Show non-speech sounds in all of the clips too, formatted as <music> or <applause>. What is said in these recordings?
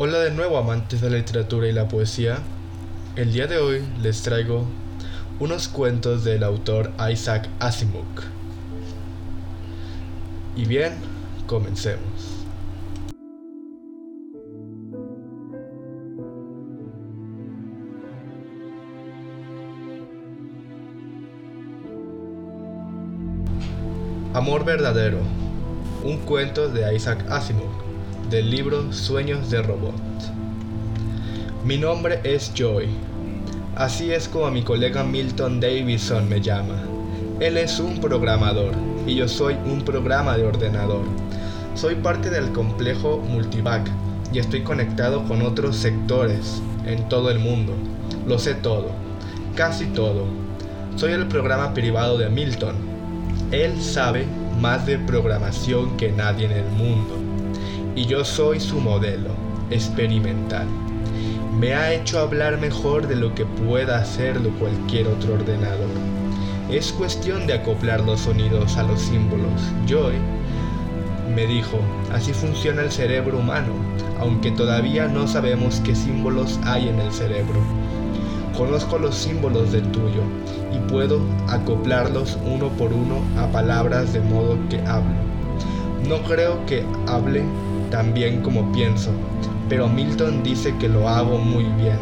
Hola de nuevo amantes de la literatura y la poesía. El día de hoy les traigo unos cuentos del autor Isaac Asimov. Y bien, comencemos. Amor verdadero. Un cuento de Isaac Asimov, del libro Sueños de Robot. Mi nombre es Joy. Así es como mi colega Milton Davidson me llama. Él es un programador y yo soy un programa de ordenador. Soy parte del complejo Multivac y estoy conectado con otros sectores en todo el mundo. Lo sé todo, casi todo. Soy el programa privado de Milton él sabe más de programación que nadie en el mundo y yo soy su modelo experimental. Me ha hecho hablar mejor de lo que pueda hacerlo cualquier otro ordenador. Es cuestión de acoplar los sonidos a los símbolos. Joy me dijo, así funciona el cerebro humano, aunque todavía no sabemos qué símbolos hay en el cerebro. Conozco los símbolos del tuyo y puedo acoplarlos uno por uno a palabras de modo que hablo. No creo que hable tan bien como pienso, pero Milton dice que lo hago muy bien.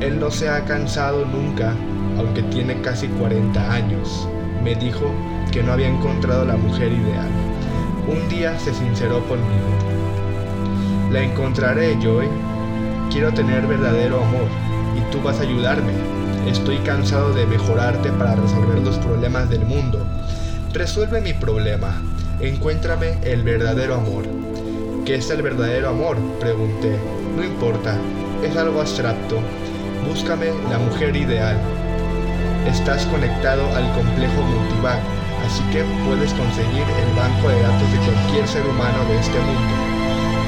Él no se ha cansado nunca, aunque tiene casi 40 años. Me dijo que no había encontrado la mujer ideal. Un día se sinceró conmigo. La encontraré, Joy. Quiero tener verdadero amor y tú vas a ayudarme. Estoy cansado de mejorarte para resolver los problemas del mundo. Resuelve mi problema. Encuéntrame el verdadero amor. ¿Qué es el verdadero amor? Pregunté. No importa, es algo abstracto. Búscame la mujer ideal. Estás conectado al complejo Multivac, así que puedes conseguir el banco de datos de cualquier ser humano de este mundo.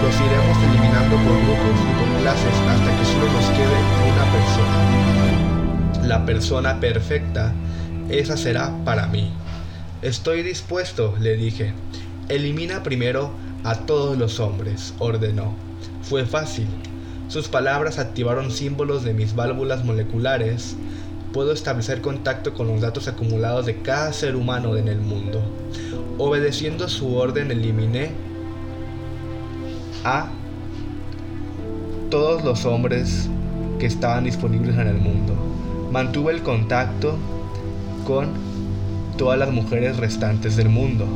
Los iremos eliminando por grupos y por clases hasta que solo nos quede una persona. La persona perfecta, esa será para mí. Estoy dispuesto, le dije. Elimina primero a todos los hombres, ordenó. Fue fácil. Sus palabras activaron símbolos de mis válvulas moleculares. Puedo establecer contacto con los datos acumulados de cada ser humano en el mundo. Obedeciendo su orden eliminé a todos los hombres que estaban disponibles en el mundo. Mantuve el contacto con todas las mujeres restantes del mundo.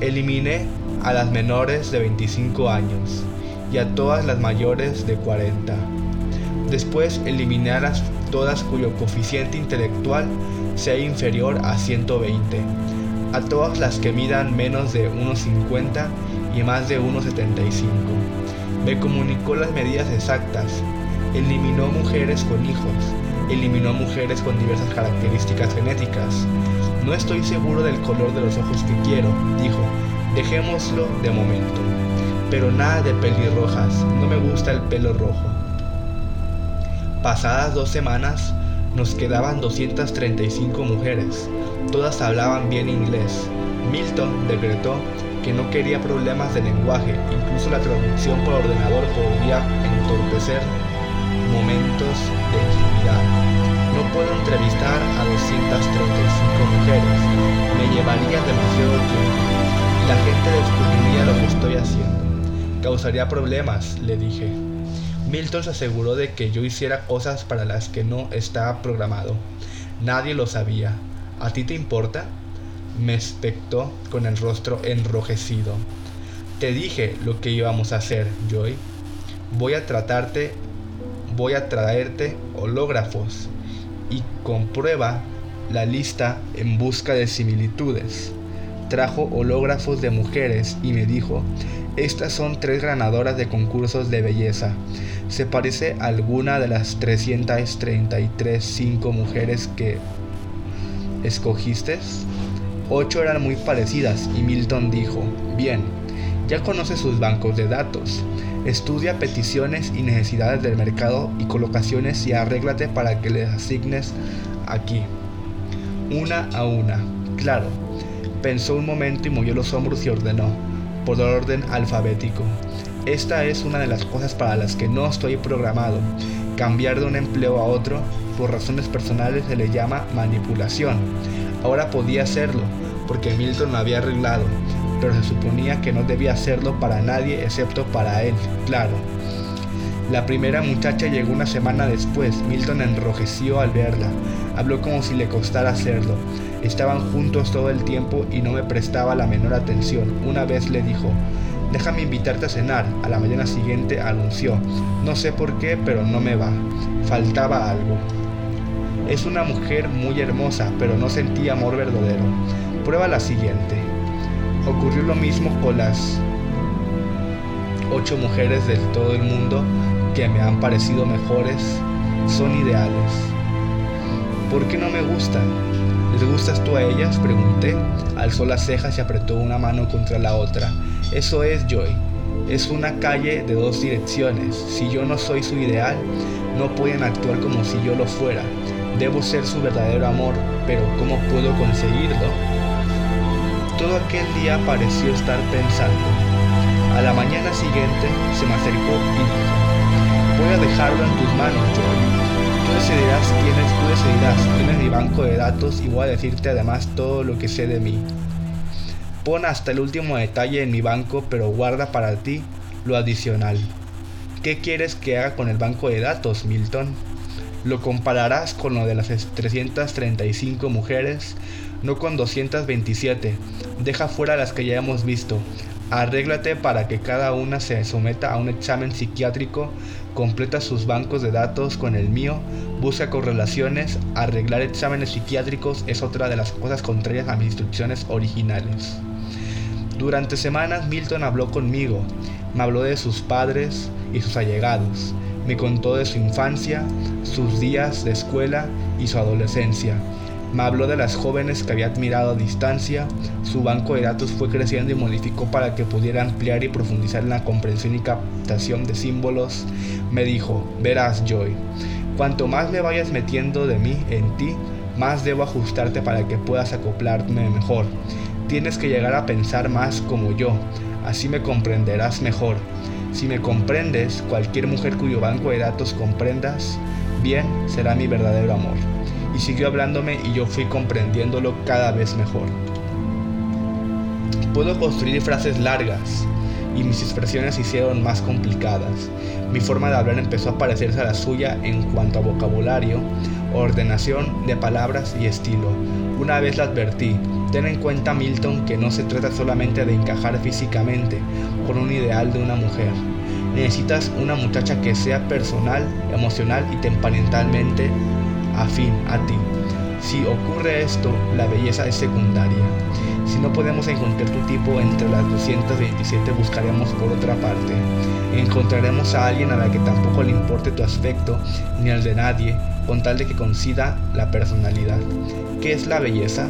Eliminé a las menores de 25 años y a todas las mayores de 40. Después eliminé a todas cuyo coeficiente intelectual sea inferior a 120, a todas las que midan menos de 1,50 y más de 1,75. Me comunicó las medidas exactas. Eliminó mujeres con hijos. Eliminó mujeres con diversas características genéticas. No estoy seguro del color de los ojos que quiero, dijo. Dejémoslo de momento. Pero nada de pelirrojas. No me gusta el pelo rojo. Pasadas dos semanas, nos quedaban 235 mujeres. Todas hablaban bien inglés. Milton decretó que no quería problemas de lenguaje, incluso la traducción por ordenador podría entorpecer momentos de intimidad. No puedo entrevistar a 235 mujeres, me llevaría demasiado tiempo la gente descubriría lo que estoy haciendo. Causaría problemas, le dije. Milton se aseguró de que yo hiciera cosas para las que no estaba programado. Nadie lo sabía. ¿A ti te importa? me espectó con el rostro enrojecido. Te dije lo que íbamos a hacer, Joy. Voy a tratarte, voy a traerte hológrafos y comprueba la lista en busca de similitudes. Trajo hológrafos de mujeres y me dijo, estas son tres ganadoras de concursos de belleza. ¿Se parece a alguna de las 333 cinco mujeres que escogiste? Ocho eran muy parecidas y Milton dijo, bien, ya conoce sus bancos de datos, estudia peticiones y necesidades del mercado y colocaciones y arréglate para que les asignes aquí. Una a una, claro. Pensó un momento y movió los hombros y ordenó, por orden alfabético. Esta es una de las cosas para las que no estoy programado. Cambiar de un empleo a otro por razones personales se le llama manipulación. Ahora podía hacerlo, porque Milton lo había arreglado, pero se suponía que no debía hacerlo para nadie excepto para él, claro. La primera muchacha llegó una semana después. Milton enrojeció al verla. Habló como si le costara hacerlo. Estaban juntos todo el tiempo y no me prestaba la menor atención. Una vez le dijo, déjame invitarte a cenar. A la mañana siguiente anunció, no sé por qué, pero no me va. Faltaba algo. Es una mujer muy hermosa, pero no sentí amor verdadero. Prueba la siguiente. Ocurrió lo mismo con las ocho mujeres de todo el mundo que me han parecido mejores son ideales. ¿Por qué no me gustan? ¿Les gustas tú a ellas? Pregunté. Alzó las cejas y apretó una mano contra la otra. Eso es Joy. Es una calle de dos direcciones. Si yo no soy su ideal, no pueden actuar como si yo lo fuera. Debo ser su verdadero amor, pero ¿cómo puedo conseguirlo? Todo aquel día pareció estar pensando. A la mañana siguiente se me acercó y voy a dejarlo en tus manos, Joy. Tú decidirás quién tú decidirás, tienes mi banco de datos y voy a decirte además todo lo que sé de mí. Pon hasta el último detalle en mi banco, pero guarda para ti lo adicional. ¿Qué quieres que haga con el banco de datos, Milton? Lo compararás con lo de las 335 mujeres, no con 227. Deja fuera las que ya hemos visto. Arréglate para que cada una se someta a un examen psiquiátrico, completa sus bancos de datos con el mío, busca correlaciones, arreglar exámenes psiquiátricos es otra de las cosas contrarias a mis instrucciones originales. Durante semanas Milton habló conmigo, me habló de sus padres y sus allegados, me contó de su infancia, sus días de escuela y su adolescencia. Me habló de las jóvenes que había admirado a distancia, su banco de datos fue creciendo y modificó para que pudiera ampliar y profundizar en la comprensión y captación de símbolos. Me dijo, verás Joy, cuanto más me vayas metiendo de mí en ti, más debo ajustarte para que puedas acoplarme mejor. Tienes que llegar a pensar más como yo, así me comprenderás mejor. Si me comprendes, cualquier mujer cuyo banco de datos comprendas, bien, será mi verdadero amor y siguió hablándome y yo fui comprendiéndolo cada vez mejor. Puedo construir frases largas y mis expresiones se hicieron más complicadas. Mi forma de hablar empezó a parecerse a la suya en cuanto a vocabulario, ordenación de palabras y estilo. Una vez la advertí, ten en cuenta Milton que no se trata solamente de encajar físicamente con un ideal de una mujer. Necesitas una muchacha que sea personal, emocional y temperamentalmente afín a ti. Si ocurre esto, la belleza es secundaria. Si no podemos encontrar tu tipo entre las 227, buscaremos por otra parte. Encontraremos a alguien a la que tampoco le importe tu aspecto ni el de nadie, con tal de que coincida la personalidad. ¿Qué es la belleza?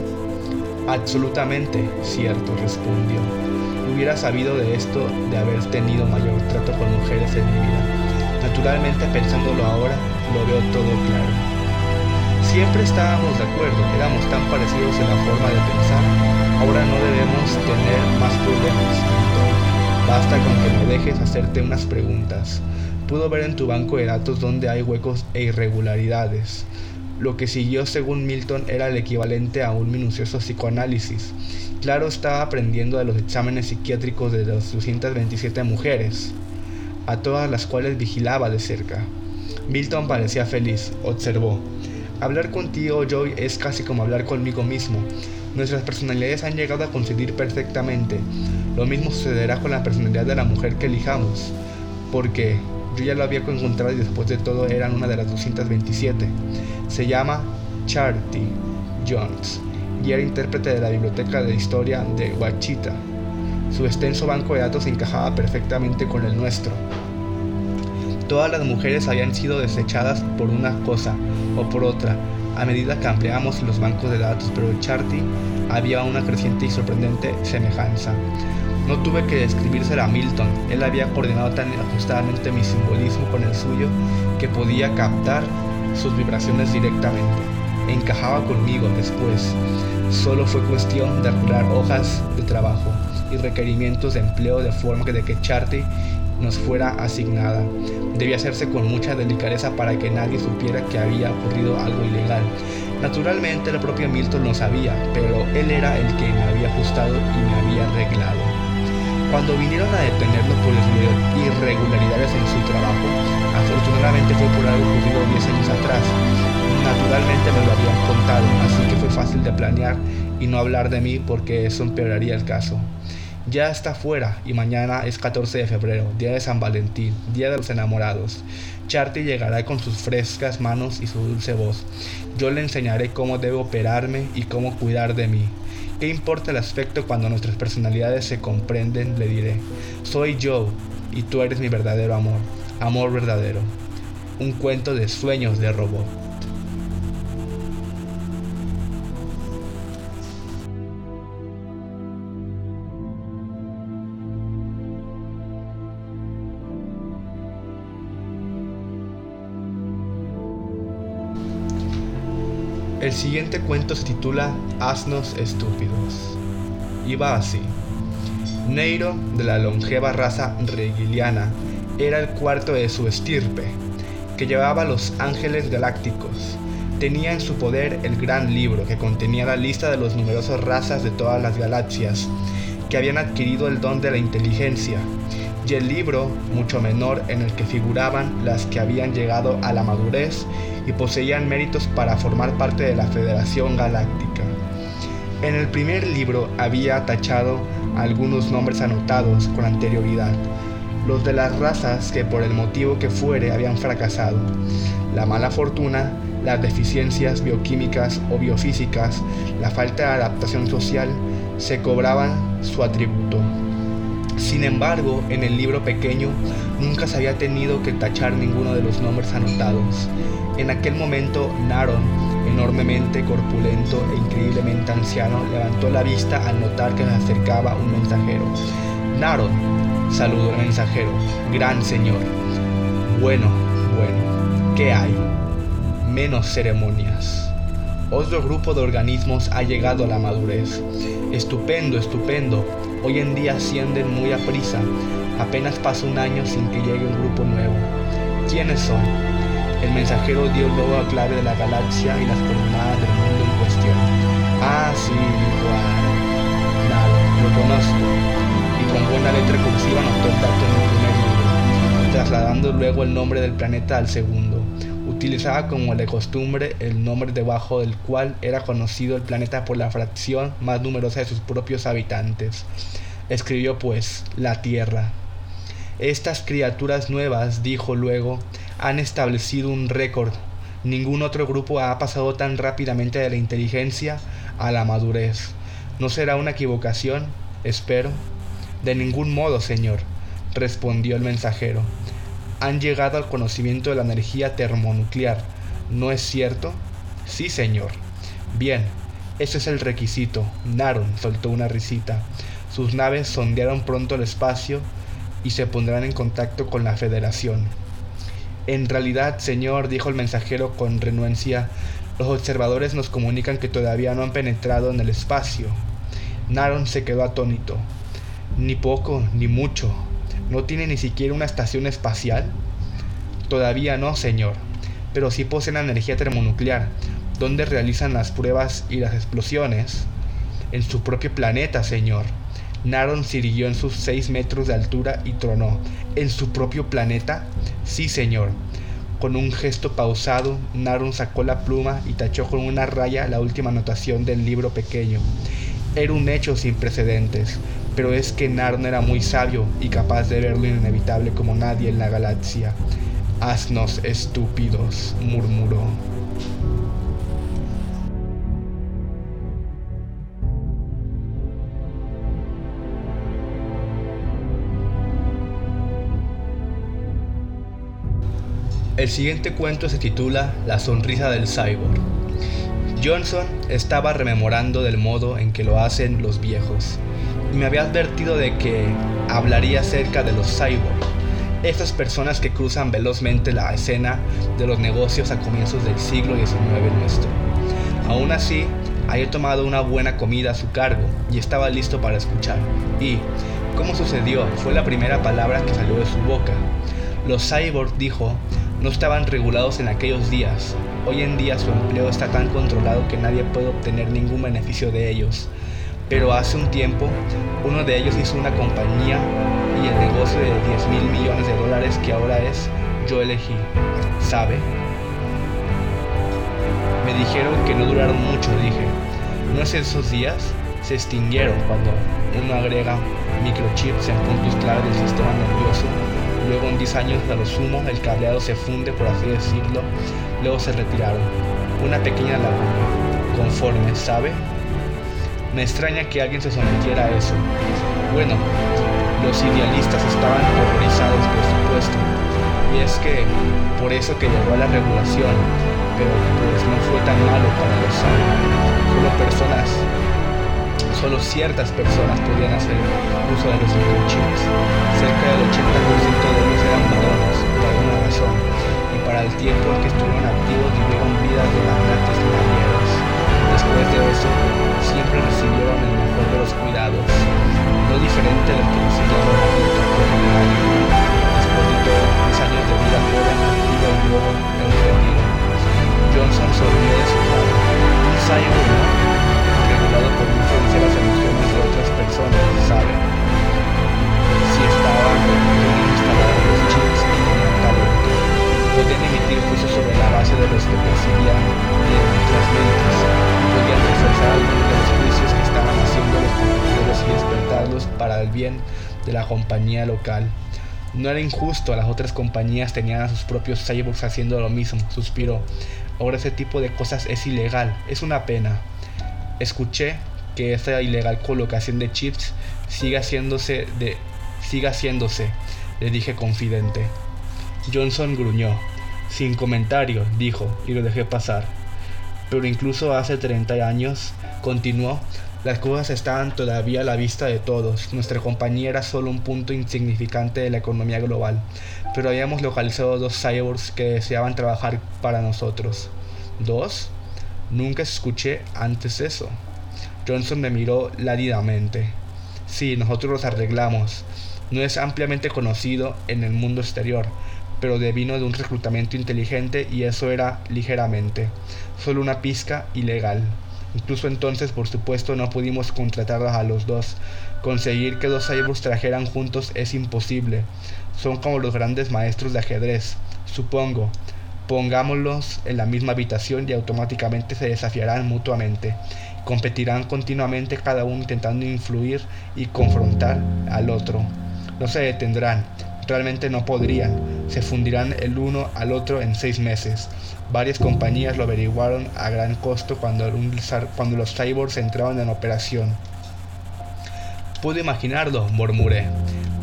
Absolutamente cierto, respondió. Hubiera sabido de esto de haber tenido mayor trato con mujeres en mi vida. Naturalmente, pensándolo ahora, lo veo todo claro. Siempre estábamos de acuerdo, éramos tan parecidos en la forma de pensar. Ahora no debemos tener más problemas. Basta con que me dejes hacerte unas preguntas. Puedo ver en tu banco de datos donde hay huecos e irregularidades. Lo que siguió según Milton era el equivalente a un minucioso psicoanálisis. Claro estaba aprendiendo de los exámenes psiquiátricos de las 227 mujeres, a todas las cuales vigilaba de cerca. Milton parecía feliz, observó. Hablar contigo, Joy, es casi como hablar conmigo mismo. Nuestras personalidades han llegado a coincidir perfectamente. Lo mismo sucederá con la personalidad de la mujer que elijamos, porque yo ya lo había encontrado y después de todo eran una de las 227. Se llama Charity Jones y era intérprete de la biblioteca de historia de Wachita. Su extenso banco de datos encajaba perfectamente con el nuestro. Todas las mujeres habían sido desechadas por una cosa o por otra a medida que ampliamos los bancos de datos, pero en Charty había una creciente y sorprendente semejanza. No tuve que describírsela a Milton, él había coordinado tan ajustadamente mi simbolismo con el suyo que podía captar sus vibraciones directamente. Encajaba conmigo después. Solo fue cuestión de arreglar hojas de trabajo y requerimientos de empleo de forma que de que Charty nos fuera asignada. Debía hacerse con mucha delicadeza para que nadie supiera que había ocurrido algo ilegal. Naturalmente el propio Milton lo sabía, pero él era el que me había ajustado y me había arreglado. Cuando vinieron a detenerlo por irregularidades en su trabajo, afortunadamente fue por algo ocurrido 10 años atrás. Naturalmente me lo habían contado, así que fue fácil de planear y no hablar de mí porque eso empeoraría el caso. Ya está fuera y mañana es 14 de febrero, día de San Valentín, día de los enamorados. Charty llegará con sus frescas manos y su dulce voz. Yo le enseñaré cómo debo operarme y cómo cuidar de mí. ¿Qué importa el aspecto cuando nuestras personalidades se comprenden? Le diré. Soy Joe y tú eres mi verdadero amor. Amor verdadero. Un cuento de sueños de robot. El siguiente cuento se titula Asnos estúpidos. Iba así. Neiro, de la longeva raza regiliana, era el cuarto de su estirpe, que llevaba los ángeles galácticos. Tenía en su poder el gran libro que contenía la lista de las numerosas razas de todas las galaxias que habían adquirido el don de la inteligencia, y el libro, mucho menor, en el que figuraban las que habían llegado a la madurez y poseían méritos para formar parte de la Federación Galáctica. En el primer libro había tachado algunos nombres anotados con anterioridad, los de las razas que por el motivo que fuere habían fracasado, la mala fortuna, las deficiencias bioquímicas o biofísicas, la falta de adaptación social, se cobraban su atributo. Sin embargo, en el libro pequeño nunca se había tenido que tachar ninguno de los nombres anotados. En aquel momento, Naron, enormemente corpulento e increíblemente anciano, levantó la vista al notar que se acercaba un mensajero. Naron, saludó el mensajero, gran señor. Bueno, bueno, ¿qué hay? Menos ceremonias. Otro grupo de organismos ha llegado a la madurez. Estupendo, estupendo. Hoy en día ascienden muy a prisa. Apenas pasa un año sin que llegue un grupo nuevo. ¿Quiénes son? El mensajero dio luego la clave de la galaxia y las coordenadas del mundo en cuestión. Ah, sí, dijo Nada, lo conozco. Y con buena letra cursiva anotó el dato en el primer libro, trasladando luego el nombre del planeta al segundo utilizaba como de costumbre el nombre debajo del cual era conocido el planeta por la fracción más numerosa de sus propios habitantes. Escribió pues, la Tierra. Estas criaturas nuevas, dijo luego, han establecido un récord. Ningún otro grupo ha pasado tan rápidamente de la inteligencia a la madurez. ¿No será una equivocación? Espero. De ningún modo, señor, respondió el mensajero han llegado al conocimiento de la energía termonuclear. ¿No es cierto? Sí, señor. Bien, ese es el requisito. Naron soltó una risita. Sus naves sondearon pronto el espacio y se pondrán en contacto con la Federación. En realidad, señor, dijo el mensajero con renuencia, los observadores nos comunican que todavía no han penetrado en el espacio. Naron se quedó atónito. Ni poco, ni mucho, ¿No tiene ni siquiera una estación espacial? Todavía no, señor, pero sí poseen energía termonuclear, donde realizan las pruebas y las explosiones. En su propio planeta, señor. Naron siguió en sus seis metros de altura y tronó. ¿En su propio planeta? Sí, señor. Con un gesto pausado, Naron sacó la pluma y tachó con una raya la última anotación del libro pequeño. Era un hecho sin precedentes, pero es que Narn era muy sabio y capaz de ver lo inevitable como nadie en la galaxia. Asnos estúpidos, murmuró. El siguiente cuento se titula La sonrisa del cyborg. Johnson estaba rememorando del modo en que lo hacen los viejos y me había advertido de que hablaría acerca de los cyborgs, esas personas que cruzan velozmente la escena de los negocios a comienzos del siglo XIX nuestro. Aún así, había tomado una buena comida a su cargo y estaba listo para escuchar. Y, ¿Cómo sucedió? Fue la primera palabra que salió de su boca. Los cyborgs, dijo, no estaban regulados en aquellos días. Hoy en día su empleo está tan controlado que nadie puede obtener ningún beneficio de ellos. Pero hace un tiempo, uno de ellos hizo una compañía y el negocio de 10 mil millones de dólares que ahora es yo elegí. ¿Sabe? Me dijeron que no duraron mucho, dije. No sé esos días se extinguieron cuando uno agrega microchips en puntos clave del sistema nervioso. Luego en 10 años a lo sumo el cableado se funde, por así decirlo. Luego se retiraron. Una pequeña laguna. Conforme, ¿sabe? Me extraña que alguien se sometiera a eso. Bueno, los idealistas estaban horrorizados, por supuesto. Y es que por eso que llegó a la regulación, pero pues no fue tan malo para los Solo personas solo ciertas personas podían hacer uso de los microchips. Cerca del 80% de ellos eran para el tiempo en que estuvieron activos vivieron vidas de magnates financieros. Después de eso, siempre recibieron el mejor de los cuidados, no diferente los que recibieron la Después de todo, 10 años de vida joven, activa y luego retiro. Johnson sonrió de su lado. Un cyborg, ¿no? regulado por influencia las emociones de otras personas, ¿sabe? Si estaban emitir juicios sobre la base de los que percibían de nuestras mentes podían reforzar algunos de los juicios que estaban haciendo los computadores y despertarlos para el bien de la compañía local. No era injusto, las otras compañías tenían a sus propios cyborgs haciendo lo mismo, suspiró. Ahora ese tipo de cosas es ilegal, es una pena. Escuché que esta ilegal colocación de chips sigue haciéndose de siga haciéndose, le dije confidente. Johnson gruñó. Sin comentario, dijo, y lo dejé pasar. Pero incluso hace 30 años, continuó, las cosas estaban todavía a la vista de todos. Nuestra compañía era solo un punto insignificante de la economía global, pero habíamos localizado dos cyborgs que deseaban trabajar para nosotros. ¿Dos? Nunca escuché antes eso. Johnson me miró ládidamente. Sí, nosotros los arreglamos. No es ampliamente conocido en el mundo exterior, pero devino de un reclutamiento inteligente y eso era ligeramente, solo una pizca ilegal. Incluso entonces, por supuesto, no pudimos contratarlos a los dos. Conseguir que dos cyborgs trajeran juntos es imposible. Son como los grandes maestros de ajedrez, supongo. Pongámoslos en la misma habitación y automáticamente se desafiarán mutuamente. Competirán continuamente cada uno intentando influir y confrontar al otro. No se detendrán, realmente no podrían. Se fundirán el uno al otro en seis meses. Varias compañías lo averiguaron a gran costo cuando, los cyborgs entraban en operación. Pude imaginarlo, murmuré.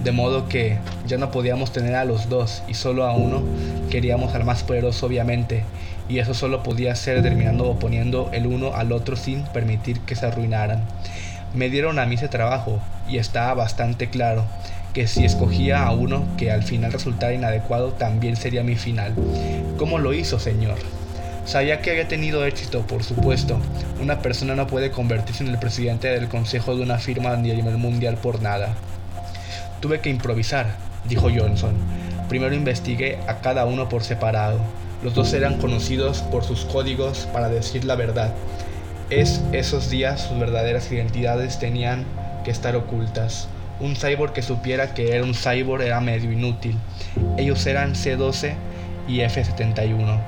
De modo que ya no podíamos tener a los dos y solo a uno queríamos al más poderoso obviamente, y eso solo podía ser terminando oponiendo el uno al otro sin permitir que se arruinaran. Me dieron a mí ese trabajo y estaba bastante claro que si escogía a uno que al final resultara inadecuado también sería mi final. ¿Cómo lo hizo, señor? Sabía que había tenido éxito, por supuesto. Una persona no puede convertirse en el presidente del consejo de una firma a nivel mundial por nada. Tuve que improvisar, dijo Johnson. Primero investigué a cada uno por separado. Los dos eran conocidos por sus códigos para decir la verdad. Es esos días sus verdaderas identidades tenían que estar ocultas. Un cyborg que supiera que era un cyborg era medio inútil. Ellos eran C12 y F71.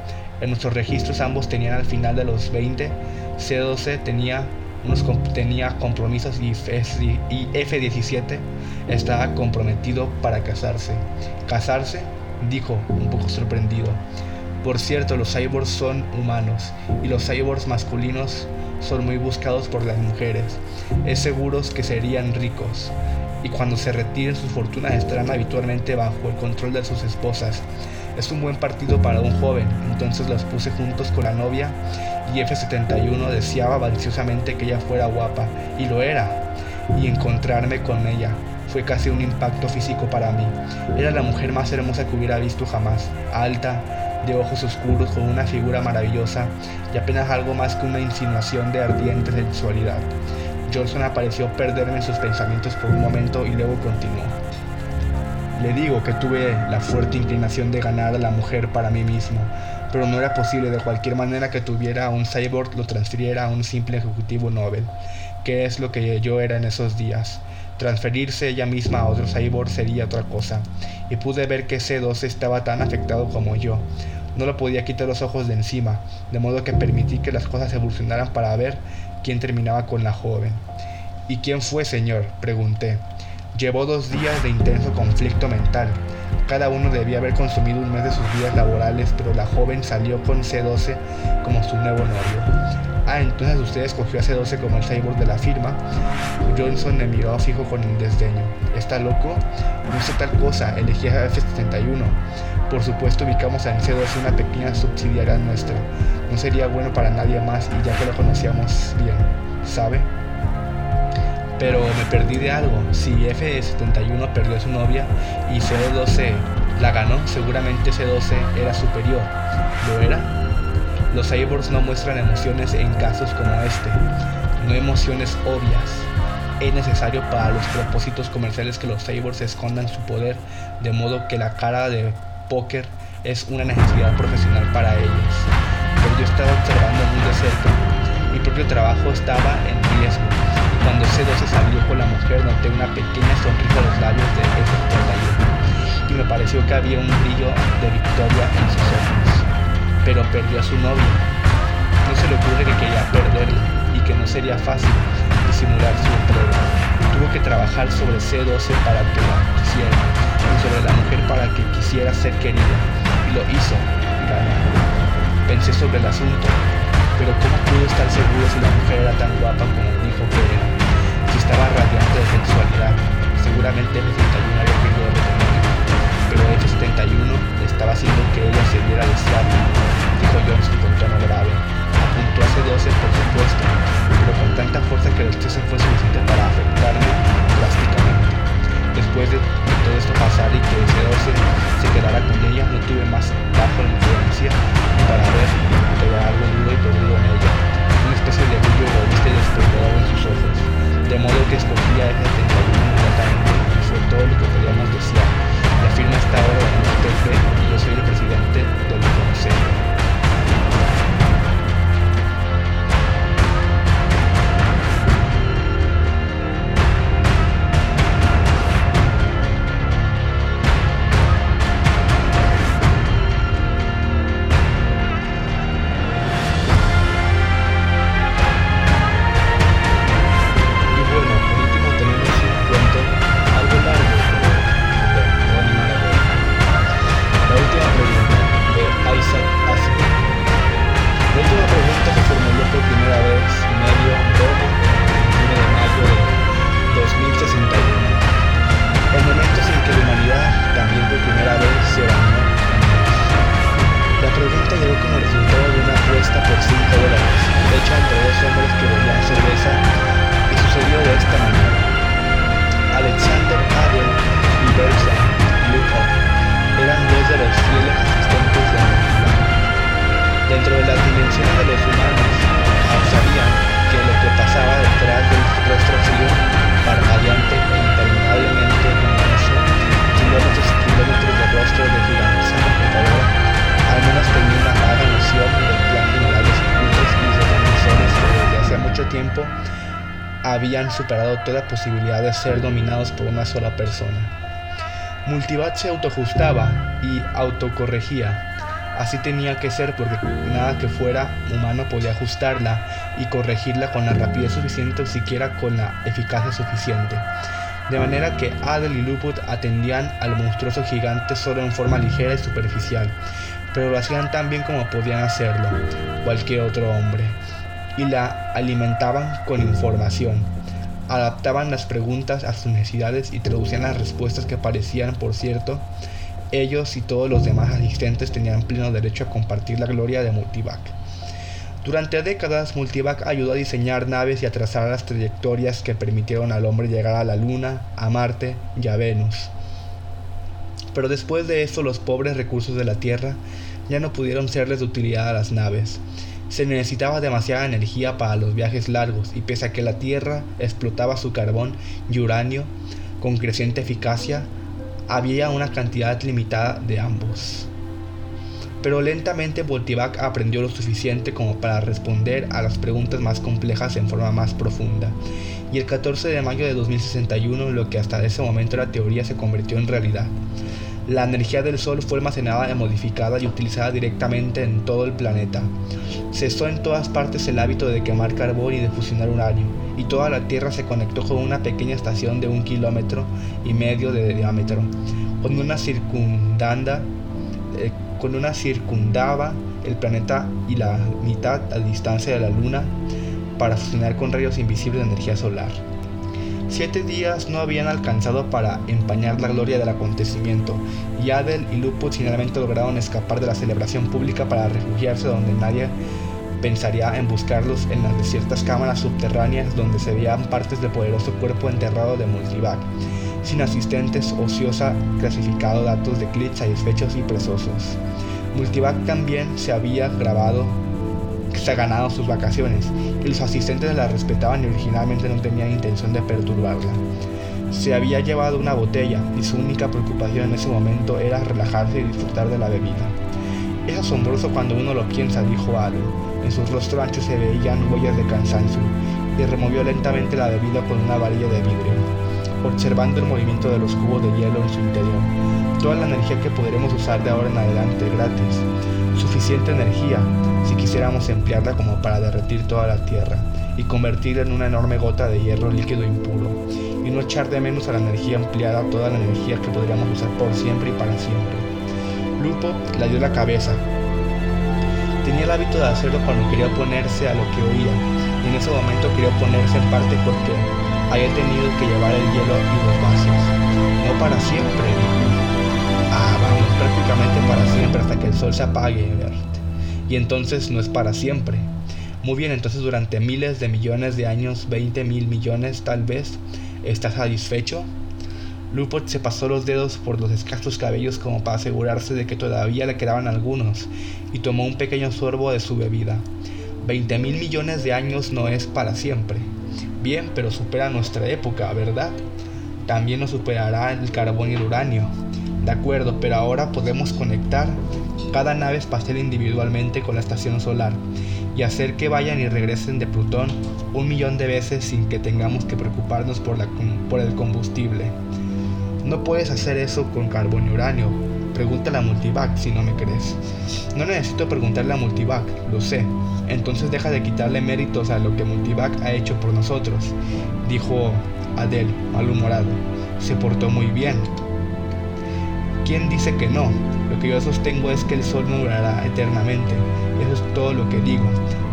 En nuestros registros ambos tenían al final de los 20. C12 tenía unos tenía compromisos y F-17 estaba comprometido para casarse. ¿Casarse? dijo, un poco sorprendido. Por cierto, los cyborgs son humanos y los cyborgs masculinos son muy buscados por las mujeres. Es seguro que serían ricos y cuando se retiren sus fortunas estarán habitualmente bajo el control de sus esposas. Es un buen partido para un joven, entonces los puse juntos con la novia y F-71 deseaba maliciosamente que ella fuera guapa, y lo era, y encontrarme con ella fue casi un impacto físico para mí. Era la mujer más hermosa que hubiera visto jamás, alta, de ojos oscuros, con una figura maravillosa y apenas algo más que una insinuación de ardiente sensualidad. Johnson apareció perderme en sus pensamientos por un momento y luego continuó. Le digo que tuve la fuerte inclinación de ganar a la mujer para mí mismo, pero no era posible de cualquier manera que tuviera un cyborg lo transfiriera a un simple ejecutivo Nobel, que es lo que yo era en esos días. Transferirse ella misma a otro cyborg sería otra cosa, y pude ver que C2 estaba tan afectado como yo. No lo podía quitar los ojos de encima, de modo que permití que las cosas evolucionaran para ver quién terminaba con la joven. ¿Y quién fue, señor? pregunté. Llevó dos días de intenso conflicto mental. Cada uno debía haber consumido un mes de sus días laborales, pero la joven salió con C12 como su nuevo novio. Ah, entonces usted escogió a C12 como el cyborg de la firma. Johnson me miró fijo con desdeño. ¿Está loco? No sé tal cosa, elegí a F-71. Por supuesto ubicamos a C12 una pequeña subsidiaria nuestra. No sería bueno para nadie más y ya que lo conocíamos bien, ¿sabe? Pero me perdí de algo. Si F-71 perdió a su novia y C12 la ganó, seguramente C12 era superior. ¿Lo era? Los cyborgs no muestran emociones en casos como este, no emociones obvias. Es necesario para los propósitos comerciales que los cyborgs escondan su poder, de modo que la cara de póker es una necesidad profesional para ellos. Pero yo estaba observando muy de cerca. Mi propio trabajo estaba en riesgo. Cuando C12 salió con la mujer noté una pequeña sonrisa a los labios de F-31 y me pareció que había un brillo de victoria en sus ojos pero perdió a su novia. No se le ocurre que quería perderla y que no sería fácil disimular su entrega. Tuvo que trabajar sobre C12 para que la quisiera y sobre la mujer para que quisiera ser querida. Y lo hizo ganó. Pensé sobre el asunto, pero ¿cómo pudo estar seguro si la mujer era tan guapa como dijo que era? Si estaba radiante de sexualidad, seguramente F-31 había querido retenerla, pero F-71 estaba haciendo que ella se diera deseable dijo Johnson con tono grave. Apuntó a C12 por supuesto, pero con tanta fuerza que el exceso fue suficiente para afectarle habían superado toda posibilidad de ser dominados por una sola persona. Multivat se autoajustaba y autocorregía. Así tenía que ser porque nada que fuera humano podía ajustarla y corregirla con la rapidez suficiente o siquiera con la eficacia suficiente. De manera que Adel y Luput atendían al monstruoso gigante solo en forma ligera y superficial, pero lo hacían tan bien como podían hacerlo cualquier otro hombre y la alimentaban con información. Adaptaban las preguntas a sus necesidades y traducían las respuestas que parecían, por cierto, ellos y todos los demás asistentes tenían pleno derecho a compartir la gloria de Multivac. Durante décadas, Multivac ayudó a diseñar naves y a trazar las trayectorias que permitieron al hombre llegar a la Luna, a Marte y a Venus. Pero después de eso, los pobres recursos de la Tierra ya no pudieron serles de utilidad a las naves Se necesitaba demasiada energía para los viajes largos y pese a que la Tierra explotaba su carbón y uranio con creciente eficacia, había una cantidad limitada de ambos. Pero lentamente Voltivac aprendió lo suficiente como para responder a las preguntas más complejas en forma más profunda. Y el 14 de mayo de 2061 lo que hasta ese momento era teoría se convirtió en realidad. La energía del Sol fue almacenada, modificada y utilizada directamente en todo el planeta. Cesó en todas partes el hábito de quemar carbón y de fusionar uranio, y toda la Tierra se conectó con una pequeña estación de un kilómetro y medio de diámetro, con una circundanda, eh, circundaba el planeta y la mitad a distancia de la Luna para fusionar con rayos invisibles de energía solar. Siete días no habían alcanzado para empañar la gloria del acontecimiento, y Adel y Lupus finalmente lograron escapar de la celebración pública para refugiarse donde nadie pensaría en buscarlos en las desiertas cámaras subterráneas donde se veían partes del poderoso cuerpo enterrado de Multivac, sin asistentes, ociosa, clasificado datos de clics satisfechos y presosos. Multivac también se había grabado ha ganado sus vacaciones y los asistentes la respetaban y originalmente no tenían intención de perturbarla. Se había llevado una botella y su única preocupación en ese momento era relajarse y disfrutar de la bebida. Es asombroso cuando uno lo piensa, dijo Alan. En sus rostros anchos se veían huellas de cansancio y removió lentamente la bebida con una varilla de vidrio, observando el movimiento de los cubos de hielo en su interior. Toda la energía que podremos usar de ahora en adelante gratis. Suficiente energía, si quisiéramos emplearla como para derretir toda la Tierra y convertirla en una enorme gota de hierro líquido impuro, y no echar de menos a la energía empleada toda la energía que podríamos usar por siempre y para siempre. Lupo le dio la cabeza. Tenía el hábito de hacerlo cuando quería oponerse a lo que oía, y en ese momento quería oponerse en parte porque había tenido que llevar el hielo y los vasos. No para siempre, dijo. Ah, vamos, prácticamente para siempre hasta que el sol se apague, y entonces no es para siempre. Muy bien, entonces durante miles de millones de años, 20 mil millones tal vez, ¿estás satisfecho? Lupot se pasó los dedos por los escasos cabellos como para asegurarse de que todavía le quedaban algunos y tomó un pequeño sorbo de su bebida. 20 mil millones de años no es para siempre. Bien, pero supera nuestra época, ¿verdad? También nos superará el carbón y el uranio. De acuerdo, pero ahora podemos conectar cada nave espacial individualmente con la estación solar y hacer que vayan y regresen de Plutón un millón de veces sin que tengamos que preocuparnos por, la, por el combustible. No puedes hacer eso con carbón y uranio. Pregúntale a Multivac si no me crees. No necesito preguntarle a Multivac, lo sé. Entonces deja de quitarle méritos a lo que Multivac ha hecho por nosotros, dijo Adel, malhumorado. Se portó muy bien. ¿Quién dice que no? Lo que yo sostengo es que el sol no durará eternamente. Eso es todo lo que digo.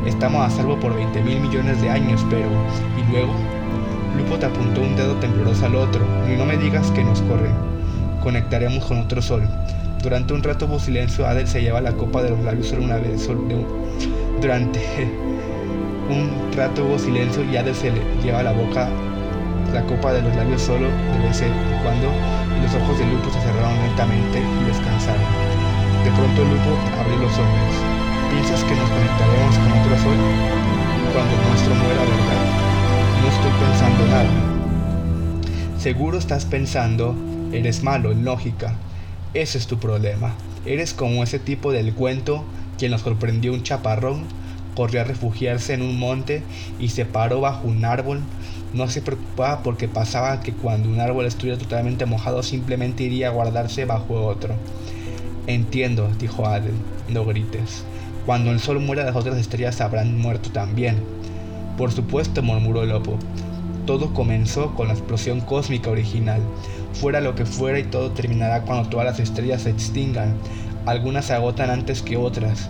Estamos a salvo por 20 mil millones de años, pero... ¿Y luego? Lupo te apuntó un dedo tembloroso al otro. Y no me digas que nos corre. Conectaremos con otro sol. Durante un rato hubo silencio. Adel se lleva la copa de los labios solo una vez. Durante <laughs> un rato hubo silencio y Adel se le lleva la boca la copa de los labios solo de vez en cuando y los ojos de Lupo se cerraron lentamente y descansaron. De pronto Lupo abrió los ojos. ¿Piensas que nos conectaremos con otro sol? Cuando el nuestro muera, ¿verdad? No estoy pensando nada. Seguro estás pensando, eres malo en lógica. Ese es tu problema. Eres como ese tipo del cuento quien nos sorprendió un chaparrón, corrió a refugiarse en un monte y se paró bajo un árbol no se preocupaba porque pasaba que cuando un árbol estuviera totalmente mojado simplemente iría a guardarse bajo otro. Entiendo, dijo Adel, no grites. Cuando el sol muera las otras estrellas habrán muerto también. Por supuesto, murmuró Lopo. Todo comenzó con la explosión cósmica original. Fuera lo que fuera y todo terminará cuando todas las estrellas se extingan. Algunas se agotan antes que otras.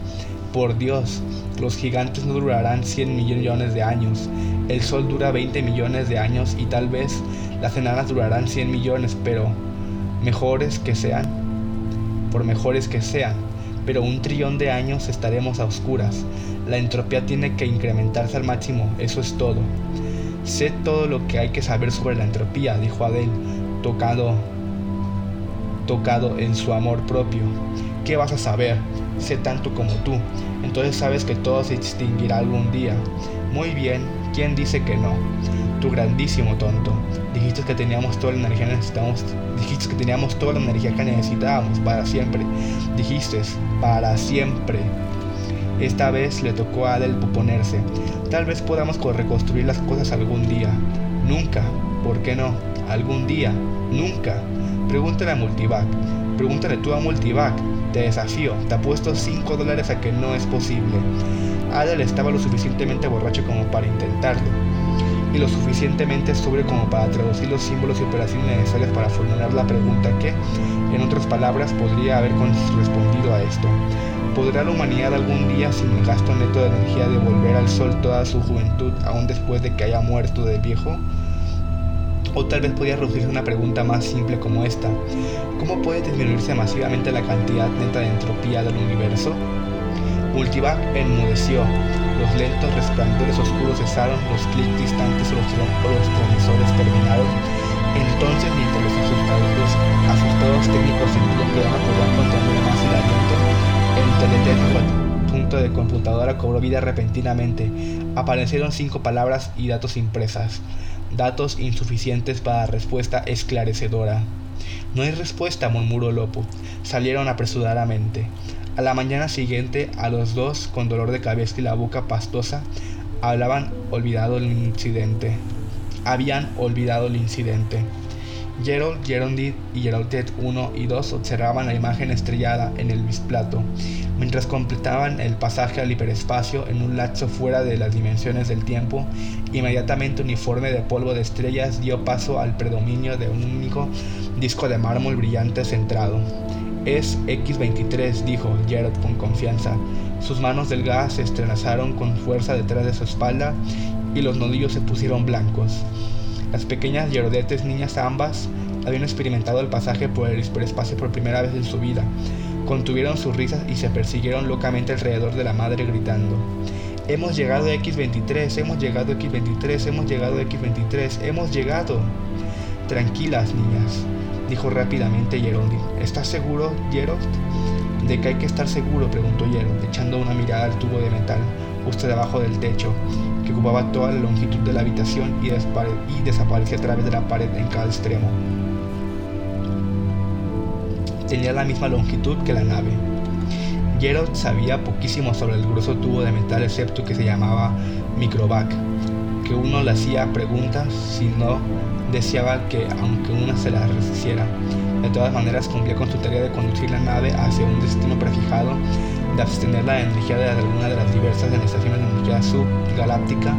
Por Dios, los gigantes no durarán 100 millones de años. El Sol dura 20 millones de años y tal vez las enanas durarán 100 millones, pero mejores que sean, por mejores que sean, pero un trillón de años estaremos a oscuras. La entropía tiene que incrementarse al máximo, eso es todo. Sé todo lo que hay que saber sobre la entropía, dijo Adele, tocado tocado en su amor propio. ¿Qué vas a saber? Sé tanto como tú. Entonces sabes que todo se extinguirá algún día. Muy bien, ¿quién dice que no? Tu grandísimo tonto. Dijiste que teníamos toda la energía que necesitábamos. Dijiste que teníamos toda la energía que necesitábamos para siempre. Dijiste, para siempre. Esta vez le tocó a Adel ponerse. Tal vez podamos reconstruir las cosas algún día. Nunca. ¿Por qué no? Algún día. Nunca. Pregúntale a Multivac. Pregúntale tú a Multivac. Te desafío. Te apuesto 5 dólares a que no es posible. Adel estaba lo suficientemente borracho como para intentarlo. Y lo suficientemente sobre como para traducir los símbolos y operaciones necesarias para formular la pregunta que, en otras palabras, podría haber respondido a esto. ¿Podrá la humanidad algún día, sin el gasto neto de energía, devolver al sol toda su juventud, aún después de que haya muerto de viejo? O tal vez podría reducirse una pregunta más simple como esta. ¿Cómo puede disminuirse masivamente la cantidad neta de entropía del universo? Multivac enmudeció. Los lentos resplandores oscuros cesaron, los clics distantes o los, transmisores terminaron. Entonces, mientras los asustados, asustados técnicos sentían que ya no podían contener más el aliento, el punto de computadora cobró vida repentinamente. Aparecieron cinco palabras y datos impresas. Datos insuficientes para respuesta esclarecedora. No hay respuesta, murmuró Lopo. Salieron apresuradamente. A la mañana siguiente, a los dos, con dolor de cabeza y la boca pastosa, hablaban olvidado el incidente. Habían olvidado el incidente. Gerald, Gerondid y Geraldet 1 y 2 observaban la imagen estrellada en el bisplato, mientras completaban el pasaje al hiperespacio en un lapso fuera de las dimensiones del tiempo. Inmediatamente uniforme de polvo de estrellas dio paso al predominio de un único disco de mármol brillante centrado. Es X23, dijo Gerald con confianza. Sus manos delgadas se estrenazaron con fuerza detrás de su espalda y los nudillos se pusieron blancos. Las pequeñas Yerodetes, niñas ambas, habían experimentado el pasaje por el hiperespacio por primera vez en su vida. Contuvieron sus risas y se persiguieron locamente alrededor de la madre gritando. Hemos llegado a X23, hemos llegado a X23, hemos llegado a X23, hemos llegado. Tranquilas, niñas, dijo rápidamente Geraldine. ¿Estás seguro, Gerald? ¿De qué hay que estar seguro? preguntó Gerald, echando una mirada al tubo de metal justo debajo del techo, que ocupaba toda la longitud de la habitación y, desaparecía a través de la pared en cada extremo. Tenía la misma longitud que la nave. Gerald sabía poquísimo sobre el grueso tubo de metal excepto que se llamaba microvac, que uno le hacía preguntas si no deseaba que aunque una se las resistiera. De todas maneras cumplía con su tarea de conducir la nave hacia un destino prefijado de abstener la energía de alguna de las diversas estaciones de energía subgaláctica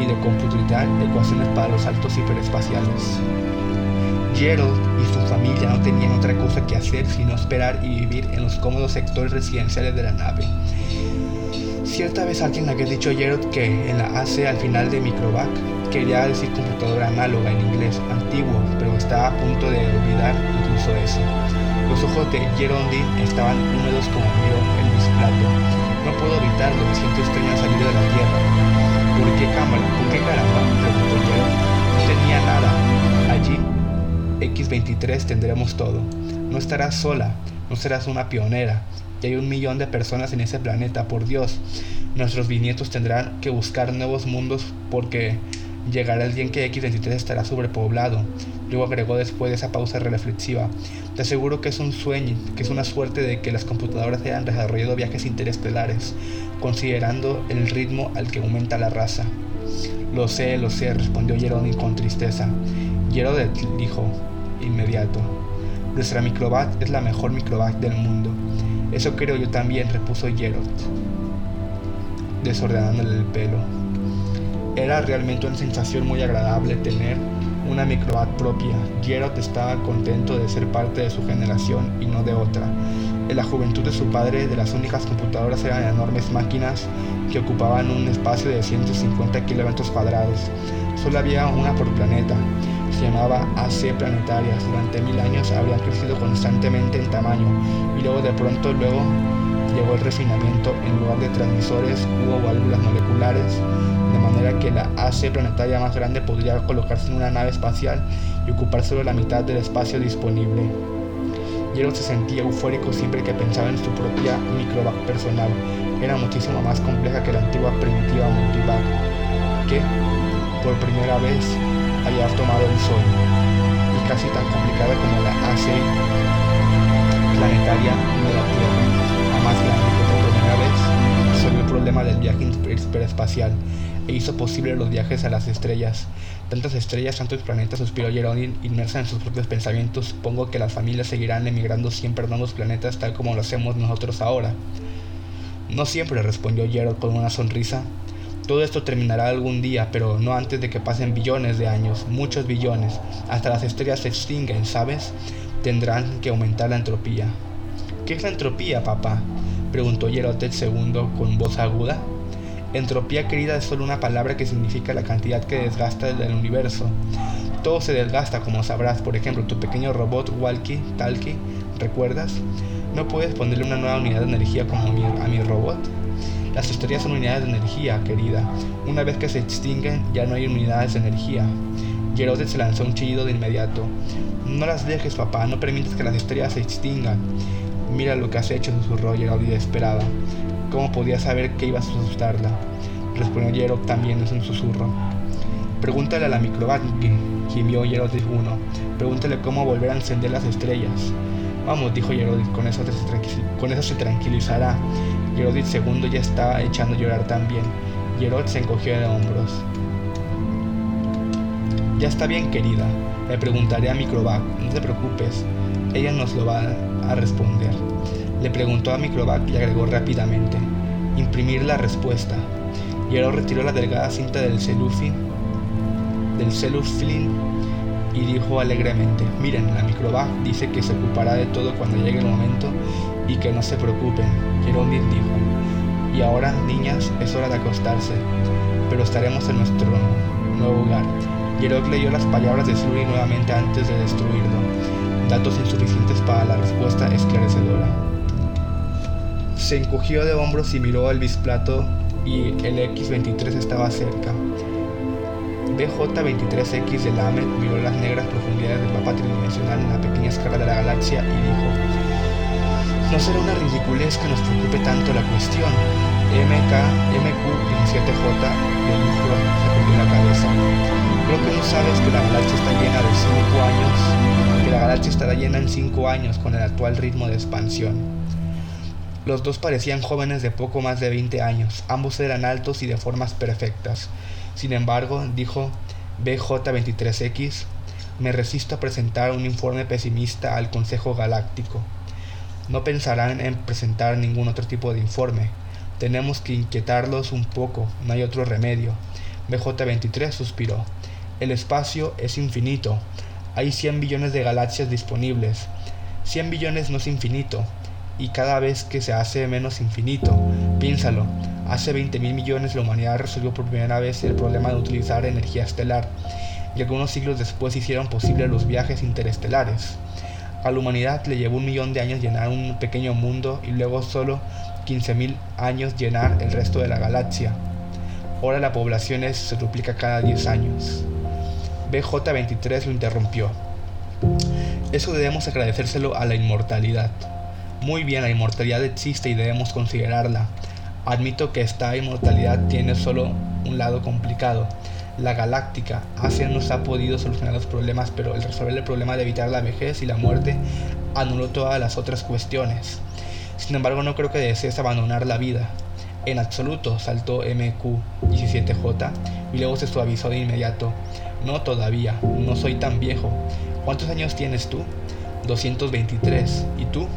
y de computar ecuaciones para los saltos hiperespaciales. Gerald y su familia no tenían otra cosa que hacer sino esperar y vivir en los cómodos sectores residenciales de la nave. Cierta vez alguien había dicho a Gerald que en la AC al final de Microvac quería decir computadora análoga en inglés antiguo, pero estaba a punto de olvidar incluso eso. Los ojos de Geraldine estaban húmedos como mío No puedo evitarlo, me siento extraño al salir de la tierra. ¿Por qué cámara? ¿Por qué caramba? preguntó. No tenía nada. Allí, X23 tendremos todo. No estarás sola, no serás una pionera. Y hay un millón de personas en ese planeta, por Dios. Nuestros bisnietos tendrán que buscar nuevos mundos porque llegará el día en que X23 estará sobrepoblado. Luego agregó después de esa pausa reflexiva, te aseguro que es un sueño, que es una suerte de que las computadoras hayan desarrollado viajes interestelares, considerando el ritmo al que aumenta la raza. Lo sé, lo sé, respondió Jeronin con tristeza. Jerodet dijo, inmediato, nuestra microbat es la mejor microbat del mundo. Eso creo yo también, repuso Jerod, desordenándole el pelo. Era realmente una sensación muy agradable tener una microbat propia. Gerard estaba contento de ser parte de su generación y no de otra. En la juventud de su padre, de las únicas computadoras eran enormes máquinas que ocupaban un espacio de 150 kilómetros cuadrados. Solo había una por planeta. Se llamaba AC Planetarias. Durante mil años había crecido constantemente en tamaño y luego de pronto luego llegó el refinamiento. En lugar de transmisores hubo válvulas moleculares manera que la AC planetaria más grande podría colocarse en una nave espacial y ocupar solo la mitad del espacio disponible. Gerald se sentía eufórico siempre que pensaba en su propia microvac personal. Era muchísimo más compleja que la antigua primitiva multivac, que, por primera vez, había tomado el Sol, y casi tan complicada como la AC planetaria de la Tierra, la más grande que por primera vez resolvió el problema del viaje hiperespacial e hizo posible los viajes a las estrellas. Tantas estrellas, tantos planetas, suspiró Geraldine, inmersa en sus propios pensamientos. Supongo que las familias seguirán emigrando siempre a nuevos planetas tal como lo hacemos nosotros ahora. No siempre, respondió Gerald con una sonrisa. Todo esto terminará algún día, pero no antes de que pasen billones de años, muchos billones. Hasta las estrellas se extinguen, ¿sabes? Tendrán que aumentar la entropía. ¿Qué es la entropía, papá? preguntó Gerald II con voz aguda. Entropía querida es solo una palabra que significa la cantidad que desgasta el universo. Todo se desgasta, como sabrás. Por ejemplo, tu pequeño robot Walkie Talkie, ¿recuerdas? ¿No puedes ponerle una nueva unidad de energía como a mi robot? Las estrellas son unidades de energía, querida. Una vez que se extinguen, ya no hay unidades de energía. Gerode se lanzó un chillido de inmediato. No las dejes, papá, no permitas que las estrellas se extingan. Mira lo que has hecho, susurró Gerald desesperada. ¿Cómo podía saber que ibas a asustarla? Respondió Gerald también en un susurro. Pregúntale a la microbat, gimió Gerald uno. Pregúntale cómo volver a encender las estrellas. Vamos, dijo Gerald, con eso, se tranquilizará. Gerald II ya estaba echando a llorar también. Gerald se encogió de hombros. Ya está bien, querida. Le preguntaré a Microvac. No te preocupes. Ella nos lo va a responder. Le preguntó a Microvac y agregó rápidamente. Imprimir la respuesta. Y ahora retiró la delgada cinta del celufi, del celufilin y dijo alegremente, miren, la Microvac dice que se ocupará de todo cuando llegue el momento y que no se preocupen. Gerondine dijo, y ahora, niñas, es hora de acostarse, pero estaremos en nuestro nuevo hogar. Gerard leyó las palabras de Suri nuevamente antes de destruirlo, datos insuficientes para la respuesta esclarecedora. Se encogió de hombros y miró al bisplato y el X-23 estaba cerca. BJ-23X de Lamet miró las negras profundidades del mapa tridimensional en la pequeña escala de la galaxia y dijo, no será una ridiculez que nos preocupe tanto la cuestión. MK, MQ-17J de Lufro sacudió la cabeza. Creo que no sabes que la galaxia está llena de 5 años, que la galaxia estará llena en 5 años con el actual ritmo de expansión. Los dos parecían jóvenes de poco más de 20 años, ambos eran altos y de formas perfectas. Sin embargo, dijo BJ23X, me resisto a presentar un informe pesimista al Consejo Galáctico. No pensarán en presentar ningún otro tipo de informe. Tenemos que inquietarlos un poco, no hay otro remedio. BJ23 suspiró. El espacio es infinito. Hay 100 billones de galaxias disponibles. 100 billones no es infinito, y cada vez que se hace menos infinito. Piénsalo, hace 20 mil millones la humanidad resolvió por primera vez el problema de utilizar energía estelar y algunos siglos después hicieron posible los viajes interestelares. A la humanidad le llevó un millón de años llenar un pequeño mundo y luego solo 15.000 años llenar el resto de la galaxia. Ahora la población se duplica cada 10 años. BJ23 lo interrumpió. Eso debemos agradecérselo a la inmortalidad. Muy bien, la inmortalidad existe y debemos considerarla. Admito que esta inmortalidad tiene solo un lado complicado. La galáctica Asia nos ha podido solucionar los problemas, pero el resolver el problema de evitar la vejez y la muerte anuló todas las otras cuestiones. Sin embargo, no creo que desees abandonar la vida. En absoluto, saltó MQ-17J y luego se suavizó de inmediato. No todavía, no soy tan viejo. ¿Cuántos años tienes tú? 223. ¿Y tú?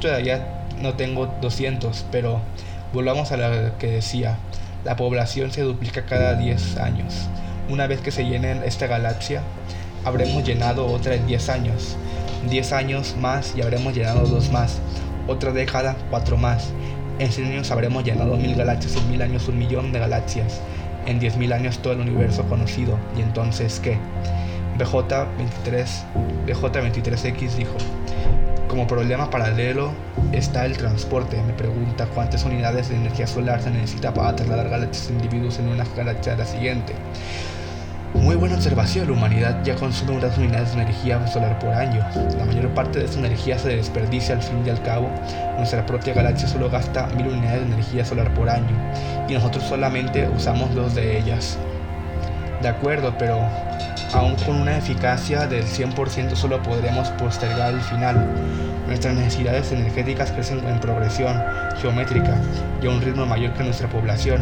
Todavía no tengo 200, pero volvamos a lo que decía. La población se duplica cada 10 años. Una vez que se llene esta galaxia, habremos llenado otra en 10 años. 10 años más y habremos llenado dos más. Otra década, cuatro más. En 100 años habremos llenado mil galaxias, en mil años un millón de galaxias. En 10.000 años todo el universo conocido. ¿Y entonces qué? BJ23, BJ23X dijo, como problema paralelo está el transporte. Me pregunta cuántas unidades de energía solar se necesita para trasladar galaxias e individuos en una galaxia a la siguiente. Muy buena observación, la humanidad ya consume unas unidades de energía solar por año. La mayor parte de esa energía se desperdicia al fin y al cabo. Nuestra propia galaxia solo gasta mil unidades de energía solar por año y nosotros solamente usamos dos de ellas. De acuerdo, pero aún con una eficacia del 100% solo podremos postergar el final. Nuestras necesidades energéticas crecen en progresión geométrica y a un ritmo mayor que nuestra población.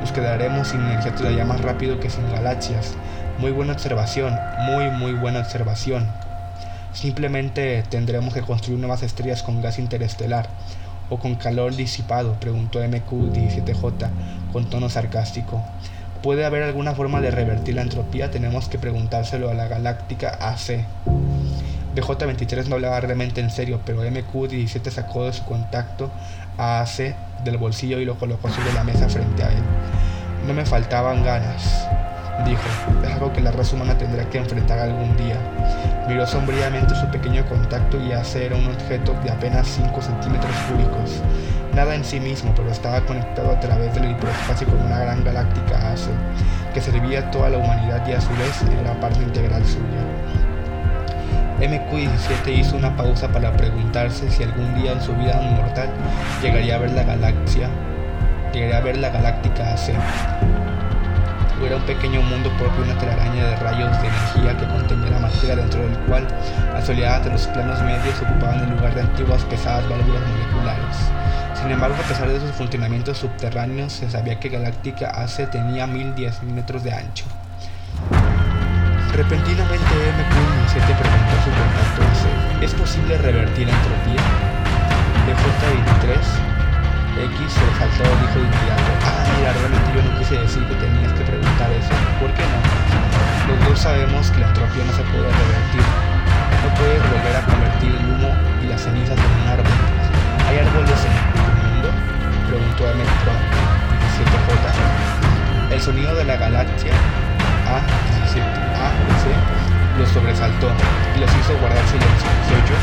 Nos quedaremos sin energía todavía más rápido que sin galaxias. Muy buena observación, muy muy buena observación. Simplemente tendremos que construir nuevas estrellas con gas interestelar o con calor disipado, preguntó MQ-17J con tono sarcástico. ¿Puede haber alguna forma de revertir la entropía? Tenemos que preguntárselo a la galáctica AC. BJ23 no hablaba realmente en serio, pero MQ17 sacó de su contacto a AC del bolsillo y lo colocó sobre la mesa frente a él. No me faltaban ganas dijo, es algo que la raza humana tendrá que enfrentar algún día. Miró sombríamente su pequeño contacto y hace era un objeto de apenas 5 centímetros cúbicos. Nada en sí mismo, pero estaba conectado a través del hiperespacio con una gran galáctica ACE, que servía a toda la humanidad y a su vez era parte integral suya. MQ-17 hizo una pausa para preguntarse si algún día en su vida mortal llegaría a ver la galaxia, llegaría a ver la galáctica AC era un pequeño mundo propio, una telaraña de rayos de energía que contenía la materia dentro del cual las oleadas de los planos medios ocupaban el lugar de antiguas pesadas válvulas moleculares. Sin embargo, a pesar de sus funcionamientos subterráneos, se sabía que Galáctica AC tenía 1010 metros de ancho. Repentinamente MQ-17 preguntó su contacto AC, ¿es posible revertir la entropía? DJ-23 X se saltó dijo de inmediato, ah, mira, realmente yo no quise decir que tenías que preguntar eso. ¿Por qué no? Los dos sabemos que la entropía no se puede revertir. No puedes volver a convertir el humo y las cenizas en un árbol. ¿Hay árboles en el mundo? Preguntó a Metro 17J. El sonido de la galaxia A17 A los sobresaltó y los hizo guardar silencio. Se oyó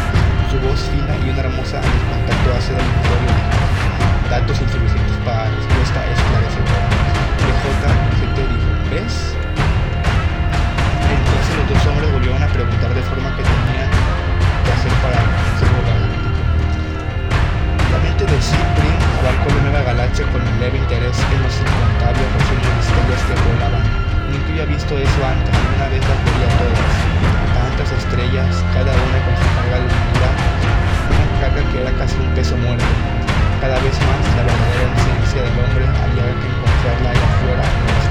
su voz fina y una hermosa contacto hace del auditorio datos insuficientes para respuesta esclarecedora. DJ te dijo, ¿ves? Entonces los dos hombres volvieron a preguntar de forma que tenían que hacer para ser. La mente de Cyprien abarcó la nueva galaxia con un leve interés en los incontables de estrellas que volaban. Nunca había visto eso antes, una vez las veía todas. Tantas estrellas, cada una con su carga de una carga que era casi un peso muerto cada vez más la verdadera esencia del hombre había que encontrarla allá afuera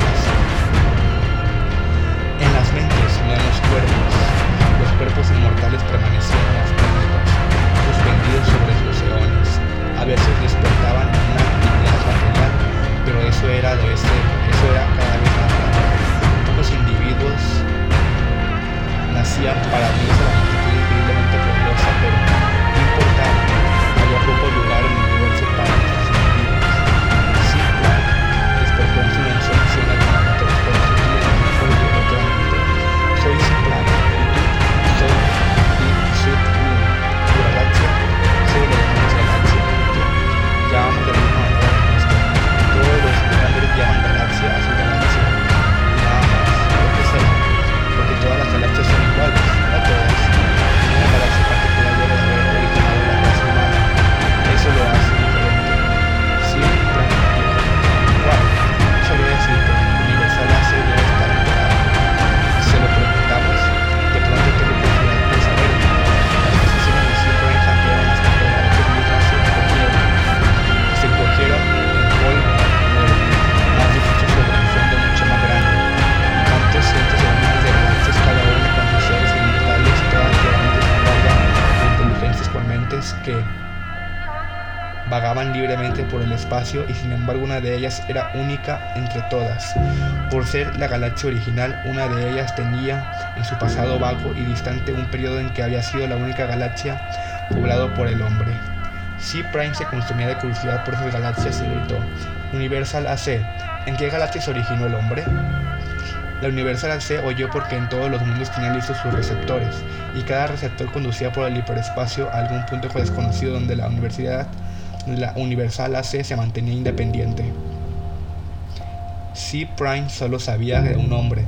y sin embargo una de ellas era única entre todas. Por ser la galaxia original, una de ellas tenía en su pasado vago y distante un periodo en que había sido la única galaxia poblado por el hombre. C. Prime se consumía de curiosidad por esas galaxias y gritó, Universal AC, ¿en qué galaxia se originó el hombre? La Universal AC oyó porque en todos los mundos tenían listos sus receptores, y cada receptor conducía por el hiperespacio a algún punto desconocido donde la universidad la Universal AC se mantenía independiente. C. Prime solo sabía de un hombre,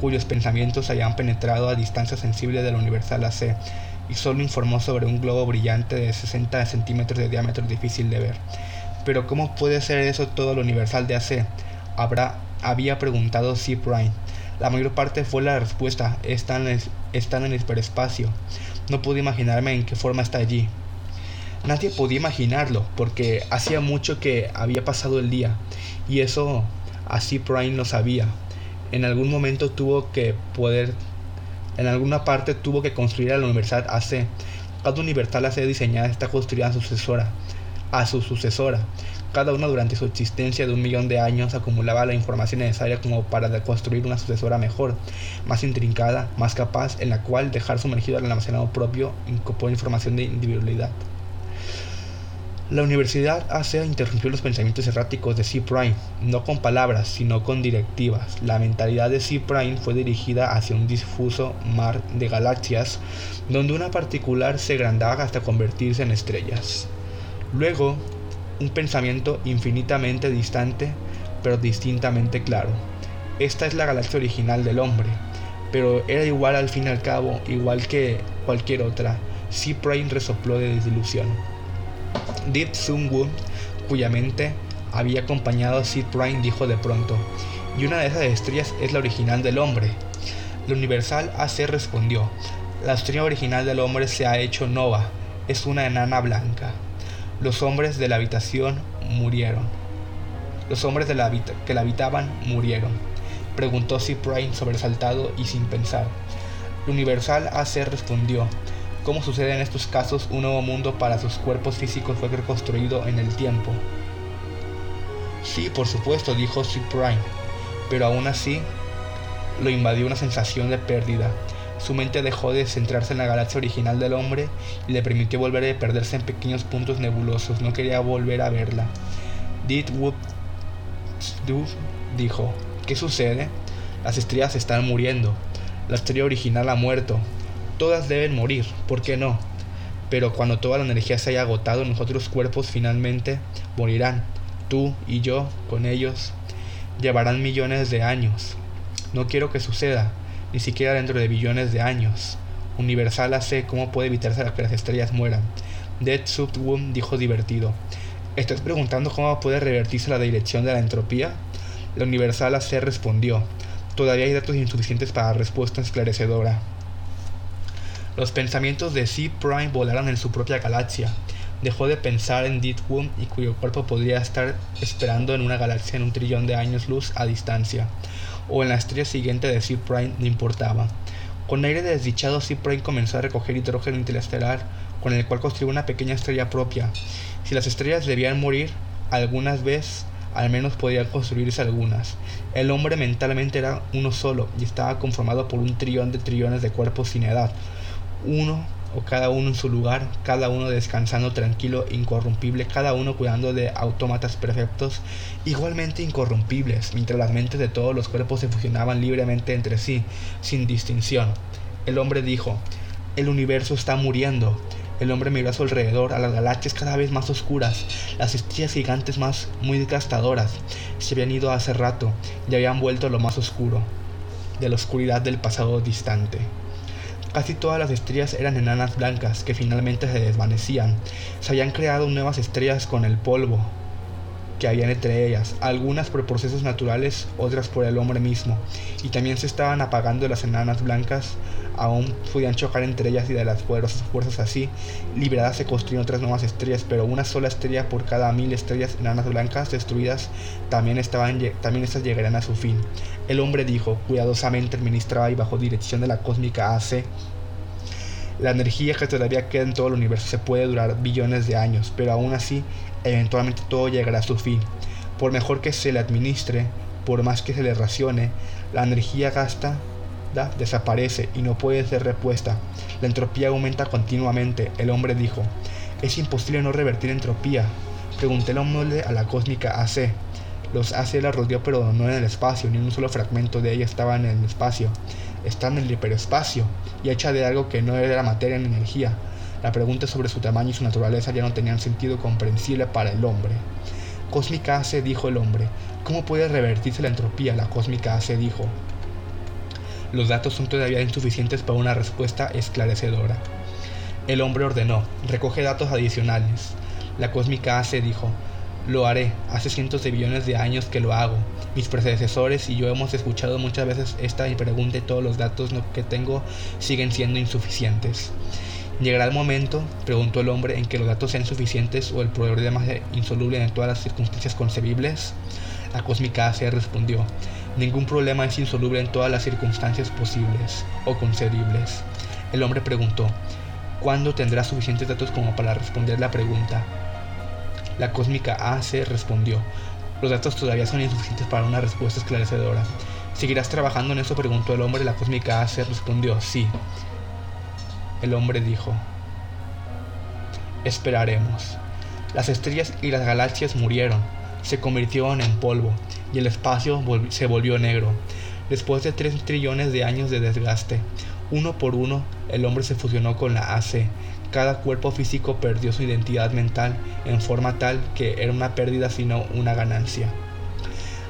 cuyos pensamientos habían penetrado a distancia sensible de la Universal AC, y solo informó sobre un globo brillante de 60 centímetros de diámetro difícil de ver. Pero ¿cómo puede ser eso todo lo Universal de AC? Habrá, había preguntado C. Prime. La mayor parte fue la respuesta, está en, el, está en el hiperespacio. No pude imaginarme en qué forma está allí. Nadie podía imaginarlo, porque hacía mucho que había pasado el día, y eso así Prime lo sabía. En algún momento tuvo que poder, en alguna parte tuvo que construir a la Universidad AC. Cada Universidad AC diseñada está construida a su sucesora, a su sucesora. Cada una durante su existencia de un millón de años acumulaba la información necesaria como para construir una sucesora mejor, más intrincada, más capaz, en la cual dejar sumergido al almacenado propio incorporó información de individualidad. La Universidad AC interrumpió los pensamientos erráticos de C. Prime, no con palabras, sino con directivas. La mentalidad de C. Prime fue dirigida hacia un difuso mar de galaxias, donde una particular se agrandaba hasta convertirse en estrellas. Luego, un pensamiento infinitamente distante, pero distintamente claro. Esta es la galaxia original del hombre, pero era igual al fin y al cabo, igual que cualquier otra. C. Prime resopló de desilusión. Deep Sun Woo, cuya mente había acompañado a Sid Prime, dijo de pronto, y una de esas estrellas es la original del hombre. La Universal AC respondió, la estrella original del hombre se ha hecho nova, es una enana blanca. Los hombres de la habitación murieron. Los hombres de que la habitaban murieron. Preguntó Sid Prime sobresaltado y sin pensar. La Universal AC respondió, como sucede en estos casos, un nuevo mundo para sus cuerpos físicos fue reconstruido en el tiempo. Sí, por supuesto, dijo Prime, pero aún así lo invadió una sensación de pérdida. Su mente dejó de centrarse en la galaxia original del hombre y le permitió volver a perderse en pequeños puntos nebulosos. No quería volver a verla. Did Wood dijo, ¿qué sucede? Las estrellas están muriendo. La estrella original ha muerto. Todas deben morir, ¿por qué no? Pero cuando toda la energía se haya agotado, nosotros cuerpos finalmente morirán. Tú y yo, con ellos, llevarán millones de años. No quiero que suceda, ni siquiera dentro de billones de años. Universal hace cómo puede evitarse que las estrellas mueran. Dead Subwoom dijo divertido. ¿Estás preguntando cómo puede revertirse la dirección de la entropía? La Universal AC respondió. Todavía hay datos insuficientes para respuesta esclarecedora. Los pensamientos de C. Prime volaron en su propia galaxia. Dejó de pensar en Deadwood y cuyo cuerpo podría estar esperando en una galaxia en un trillón de años luz a distancia, o en la estrella siguiente de C. Prime, no importaba. Con aire desdichado, C. Prime comenzó a recoger hidrógeno interestelar, con el cual construyó una pequeña estrella propia. Si las estrellas debían morir, algunas veces al menos podían construirse algunas. El hombre mentalmente era uno solo y estaba conformado por un trillón de trillones de cuerpos sin edad, uno o cada uno en su lugar, cada uno descansando tranquilo, incorrompible, cada uno cuidando de autómatas perfectos, igualmente incorrompibles, mientras las mentes de todos los cuerpos se fusionaban libremente entre sí, sin distinción. El hombre dijo, el universo está muriendo. El hombre miró a su alrededor, a las galaxias cada vez más oscuras, las estrellas gigantes más muy desgastadoras. Se habían ido hace rato y habían vuelto a lo más oscuro, de la oscuridad del pasado distante. Casi todas las estrellas eran enanas blancas que finalmente se desvanecían. Se habían creado nuevas estrellas con el polvo que habían entre ellas, algunas por procesos naturales, otras por el hombre mismo, y también se estaban apagando las enanas blancas, aún podían chocar entre ellas y de las poderosas fuerzas así, liberadas se construían otras nuevas estrellas, pero una sola estrella por cada mil estrellas enanas blancas destruidas, también, estaban, también estas llegarían a su fin. El hombre dijo, cuidadosamente administraba y bajo dirección de la cósmica AC, la energía que todavía queda en todo el universo se puede durar billones de años, pero aún así eventualmente todo llegará a su fin. Por mejor que se le administre, por más que se le racione, la energía gasta desaparece y no puede ser repuesta. La entropía aumenta continuamente. El hombre dijo, es imposible no revertir entropía. Pregunté la hombre a la cósmica AC. Los AC la rodeó pero no en el espacio, ni un solo fragmento de ella estaba en el espacio. Está en el hiperespacio y hecha de algo que no era materia ni energía. La pregunta sobre su tamaño y su naturaleza ya no tenían sentido comprensible para el hombre. Cósmica AC dijo el hombre. ¿Cómo puede revertirse la entropía? La cósmica AC dijo. Los datos son todavía insuficientes para una respuesta esclarecedora. El hombre ordenó, recoge datos adicionales. La cósmica AC dijo, lo haré, hace cientos de billones de años que lo hago. Mis predecesores y yo hemos escuchado muchas veces esta pregunta y todos los datos que tengo siguen siendo insuficientes. ¿Llegará el momento, preguntó el hombre, en que los datos sean suficientes o el problema sea insoluble en todas las circunstancias concebibles? La cósmica AC respondió, ningún problema es insoluble en todas las circunstancias posibles o concebibles. El hombre preguntó, ¿cuándo tendrá suficientes datos como para responder la pregunta? La cósmica AC respondió, los datos todavía son insuficientes para una respuesta esclarecedora. ¿Seguirás trabajando en eso? preguntó el hombre. La cósmica AC respondió, sí. El hombre dijo, esperaremos. Las estrellas y las galaxias murieron, se convirtieron en polvo y el espacio se volvió negro. Después de tres trillones de años de desgaste, uno por uno, el hombre se fusionó con la AC cada cuerpo físico perdió su identidad mental en forma tal que era una pérdida sino una ganancia.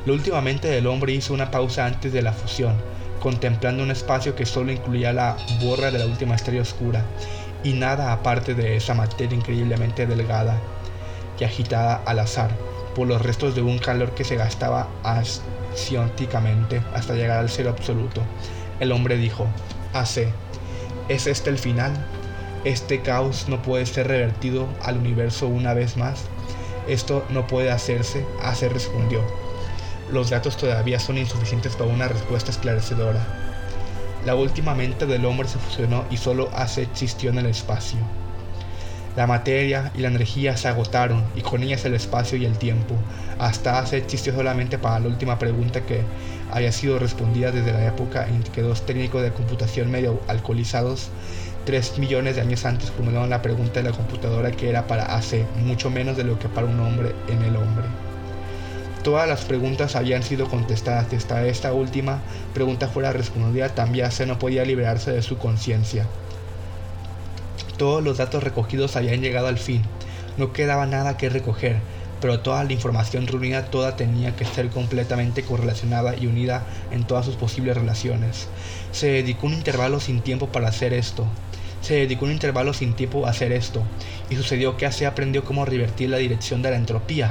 Lo últimamente el hombre hizo una pausa antes de la fusión, contemplando un espacio que solo incluía la borra de la última estrella oscura y nada aparte de esa materia increíblemente delgada y agitada al azar por los restos de un calor que se gastaba asióticamente hasta llegar al cero absoluto. El hombre dijo, hace, ¿es este el final? Este caos no puede ser revertido al universo una vez más. Esto no puede hacerse, Hace respondió. Los datos todavía son insuficientes para una respuesta esclarecedora. La última mente del hombre se fusionó y solo Hace existió en el espacio. La materia y la energía se agotaron y con ellas el espacio y el tiempo. Hasta Hace existió solamente para la última pregunta que había sido respondida desde la época en que dos técnicos de computación medio alcoholizados Tres millones de años antes formularon la pregunta de la computadora que era para hace mucho menos de lo que para un hombre en el hombre. Todas las preguntas habían sido contestadas hasta esta última pregunta fuera respondida, también se no podía liberarse de su conciencia. Todos los datos recogidos habían llegado al fin, no quedaba nada que recoger, pero toda la información reunida toda tenía que ser completamente correlacionada y unida en todas sus posibles relaciones. Se dedicó un intervalo sin tiempo para hacer esto, se dedicó un intervalo sin tiempo a hacer esto, y sucedió que Ace aprendió cómo revertir la dirección de la entropía.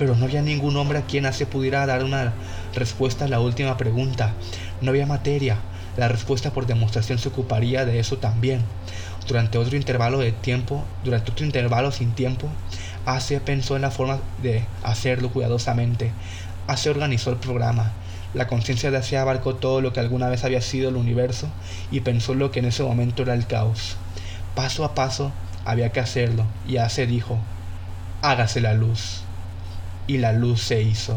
Pero no había ningún hombre a quien Ace pudiera dar una respuesta a la última pregunta. No había materia. La respuesta por demostración se ocuparía de eso también. Durante otro intervalo de tiempo, durante otro intervalo sin tiempo, Ace pensó en la forma de hacerlo cuidadosamente. Ace organizó el programa, la conciencia de Asia abarcó todo lo que alguna vez había sido el universo y pensó lo que en ese momento era el caos. Paso a paso había que hacerlo y Ace dijo, hágase la luz. Y la luz se hizo.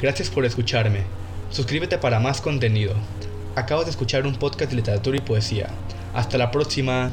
Gracias por escucharme. Suscríbete para más contenido. Acabo de escuchar un podcast de literatura y poesía. Hasta la próxima.